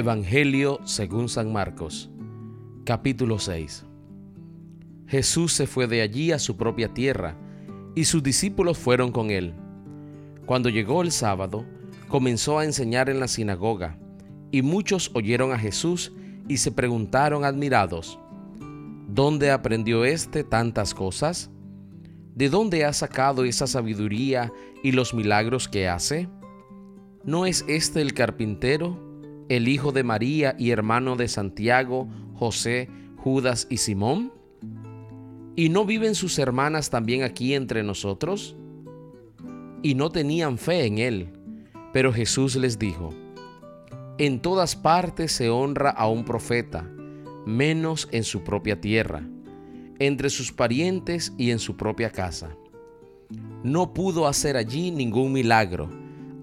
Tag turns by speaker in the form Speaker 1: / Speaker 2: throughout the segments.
Speaker 1: Evangelio según San Marcos, capítulo 6. Jesús se fue de allí a su propia tierra, y sus discípulos fueron con él. Cuando llegó el sábado, comenzó a enseñar en la sinagoga, y muchos oyeron a Jesús y se preguntaron admirados, ¿dónde aprendió éste tantas cosas? ¿De dónde ha sacado esa sabiduría y los milagros que hace? ¿No es este el carpintero? El hijo de María y hermano de Santiago, José, Judas y Simón? ¿Y no viven sus hermanas también aquí entre nosotros? Y no tenían fe en él. Pero Jesús les dijo, En todas partes se honra a un profeta, menos en su propia tierra, entre sus parientes y en su propia casa. No pudo hacer allí ningún milagro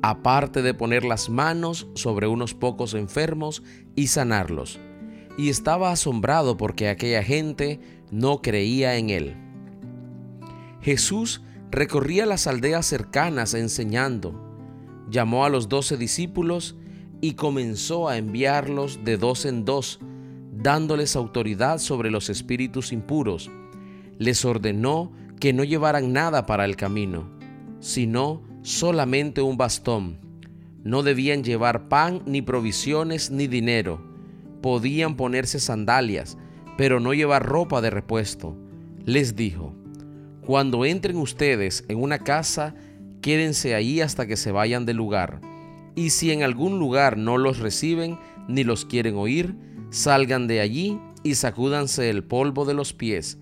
Speaker 1: aparte de poner las manos sobre unos pocos enfermos y sanarlos, y estaba asombrado porque aquella gente no creía en él. Jesús recorría las aldeas cercanas enseñando, llamó a los doce discípulos y comenzó a enviarlos de dos en dos, dándoles autoridad sobre los espíritus impuros. Les ordenó que no llevaran nada para el camino, sino solamente un bastón. No debían llevar pan, ni provisiones, ni dinero. Podían ponerse sandalias, pero no llevar ropa de repuesto. Les dijo, cuando entren ustedes en una casa, quédense ahí hasta que se vayan del lugar. Y si en algún lugar no los reciben ni los quieren oír, salgan de allí y sacúdanse el polvo de los pies,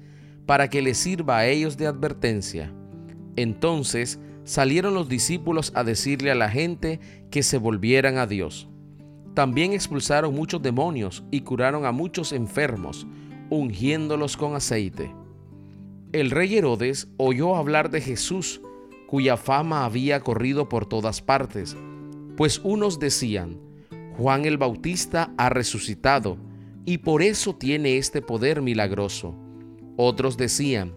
Speaker 1: para que les sirva a ellos de advertencia. Entonces salieron los discípulos a decirle a la gente que se volvieran a Dios. También expulsaron muchos demonios y curaron a muchos enfermos, ungiéndolos con aceite. El rey Herodes oyó hablar de Jesús, cuya fama había corrido por todas partes, pues unos decían, Juan el Bautista ha resucitado, y por eso tiene este poder milagroso. Otros decían,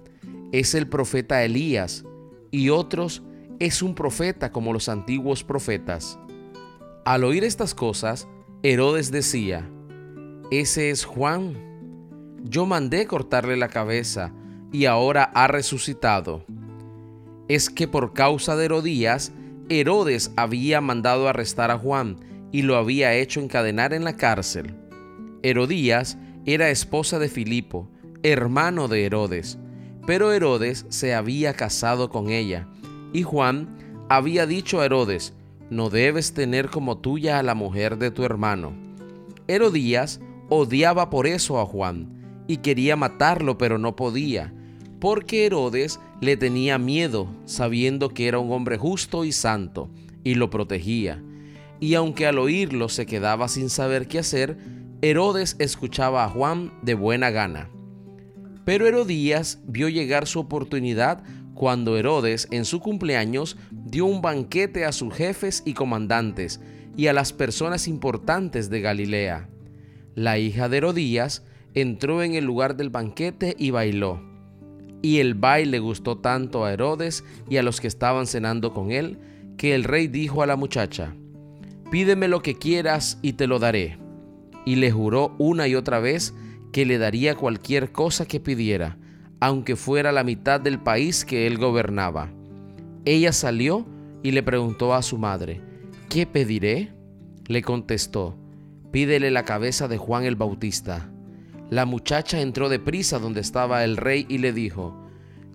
Speaker 1: es el profeta Elías, y otros, es un profeta como los antiguos profetas. Al oír estas cosas, Herodes decía, Ese es Juan. Yo mandé cortarle la cabeza y ahora ha resucitado. Es que por causa de Herodías, Herodes había mandado arrestar a Juan y lo había hecho encadenar en la cárcel. Herodías era esposa de Filipo, hermano de Herodes, pero Herodes se había casado con ella y Juan había dicho a Herodes, no debes tener como tuya a la mujer de tu hermano. Herodías odiaba por eso a Juan y quería matarlo, pero no podía, porque Herodes le tenía miedo, sabiendo que era un hombre justo y santo, y lo protegía. Y aunque al oírlo se quedaba sin saber qué hacer, Herodes escuchaba a Juan de buena gana. Pero Herodías vio llegar su oportunidad cuando Herodes en su cumpleaños dio un banquete a sus jefes y comandantes y a las personas importantes de Galilea. La hija de Herodías entró en el lugar del banquete y bailó. Y el baile gustó tanto a Herodes y a los que estaban cenando con él, que el rey dijo a la muchacha, Pídeme lo que quieras y te lo daré. Y le juró una y otra vez que le daría cualquier cosa que pidiera aunque fuera la mitad del país que él gobernaba. Ella salió y le preguntó a su madre, ¿qué pediré? Le contestó, pídele la cabeza de Juan el Bautista. La muchacha entró deprisa donde estaba el rey y le dijo,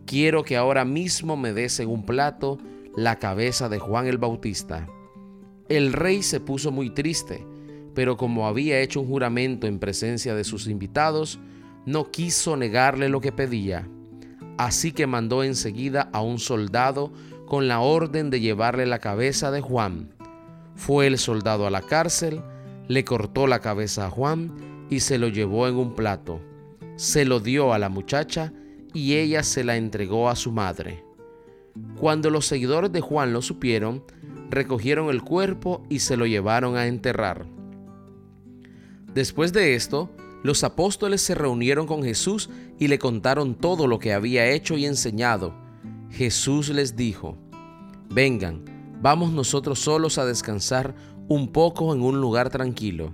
Speaker 1: quiero que ahora mismo me des en un plato la cabeza de Juan el Bautista. El rey se puso muy triste, pero como había hecho un juramento en presencia de sus invitados, no quiso negarle lo que pedía, así que mandó enseguida a un soldado con la orden de llevarle la cabeza de Juan. Fue el soldado a la cárcel, le cortó la cabeza a Juan y se lo llevó en un plato. Se lo dio a la muchacha y ella se la entregó a su madre. Cuando los seguidores de Juan lo supieron, recogieron el cuerpo y se lo llevaron a enterrar. Después de esto, los apóstoles se reunieron con Jesús y le contaron todo lo que había hecho y enseñado. Jesús les dijo, vengan, vamos nosotros solos a descansar un poco en un lugar tranquilo.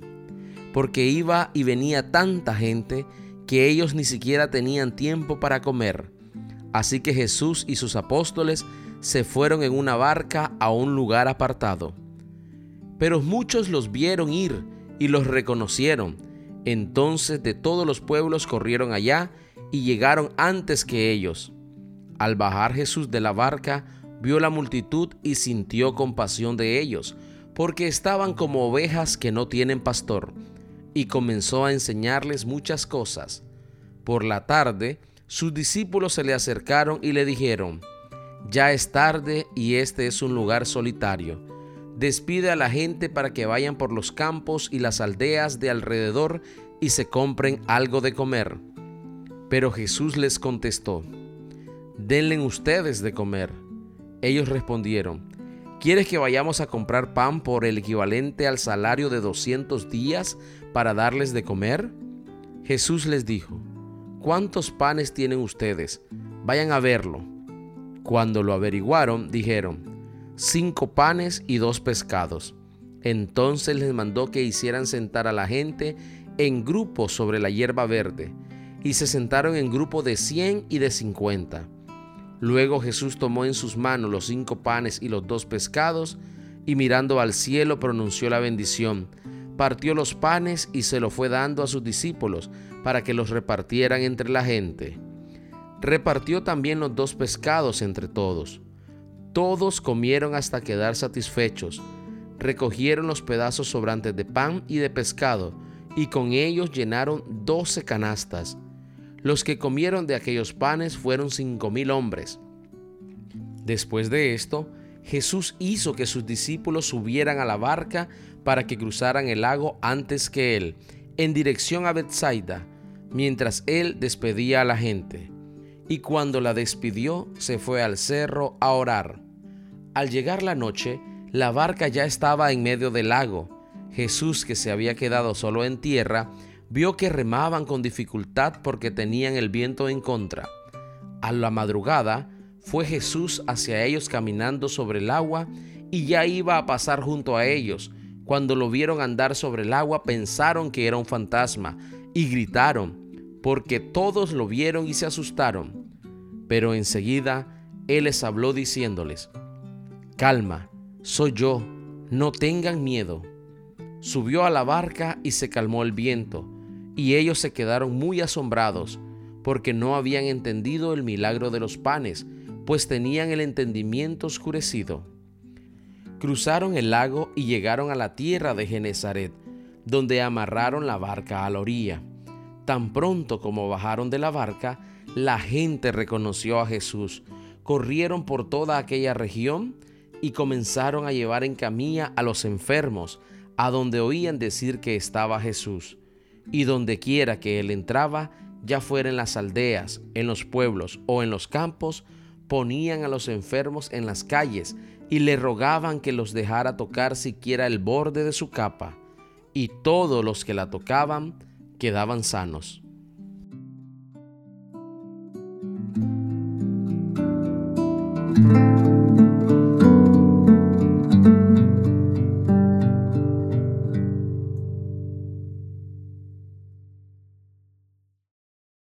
Speaker 1: porque iba y venía tanta gente que ellos ni siquiera tenían tiempo para comer. Así que Jesús y sus apóstoles se fueron en una barca a un lugar apartado. Pero muchos los vieron ir y los reconocieron. Entonces de todos los pueblos corrieron allá y llegaron antes que ellos. Al bajar Jesús de la barca, vio la multitud y sintió compasión de ellos, porque estaban como ovejas que no tienen pastor, y comenzó a enseñarles muchas cosas. Por la tarde, sus discípulos se le acercaron y le dijeron, Ya es tarde y este es un lugar solitario. Despide a la gente para que vayan por los campos y las aldeas de alrededor y se compren algo de comer. Pero Jesús les contestó, Denle ustedes de comer. Ellos respondieron, ¿quieres que vayamos a comprar pan por el equivalente al salario de 200 días para darles de comer? Jesús les dijo, ¿cuántos panes tienen ustedes? Vayan a verlo. Cuando lo averiguaron, dijeron, cinco panes y dos pescados. Entonces les mandó que hicieran sentar a la gente en grupos sobre la hierba verde, y se sentaron en grupo de cien y de cincuenta. Luego Jesús tomó en sus manos los cinco panes y los dos pescados, y mirando al cielo pronunció la bendición, partió los panes y se lo fue dando a sus discípulos para que los repartieran entre la gente. Repartió también los dos pescados entre todos. Todos comieron hasta quedar satisfechos. Recogieron los pedazos sobrantes de pan y de pescado, y con ellos llenaron doce canastas. Los que comieron de aquellos panes fueron cinco mil hombres. Después de esto, Jesús hizo que sus discípulos subieran a la barca para que cruzaran el lago antes que él, en dirección a Bethsaida, mientras él despedía a la gente. Y cuando la despidió, se fue al cerro a orar. Al llegar la noche, la barca ya estaba en medio del lago. Jesús, que se había quedado solo en tierra, vio que remaban con dificultad porque tenían el viento en contra. A la madrugada fue Jesús hacia ellos caminando sobre el agua y ya iba a pasar junto a ellos. Cuando lo vieron andar sobre el agua pensaron que era un fantasma y gritaron, porque todos lo vieron y se asustaron. Pero enseguida Él les habló diciéndoles, Calma, soy yo, no tengan miedo. Subió a la barca y se calmó el viento y ellos se quedaron muy asombrados, porque no habían entendido el milagro de los panes, pues tenían el entendimiento oscurecido. Cruzaron el lago y llegaron a la tierra de Genezaret, donde amarraron la barca a la orilla. Tan pronto como bajaron de la barca, la gente reconoció a Jesús, corrieron por toda aquella región y comenzaron a llevar en camilla a los enfermos, a donde oían decir que estaba Jesús y donde quiera que él entraba, ya fuera en las aldeas, en los pueblos o en los campos, ponían a los enfermos en las calles y le rogaban que los dejara tocar siquiera el borde de su capa, y todos los que la tocaban quedaban sanos.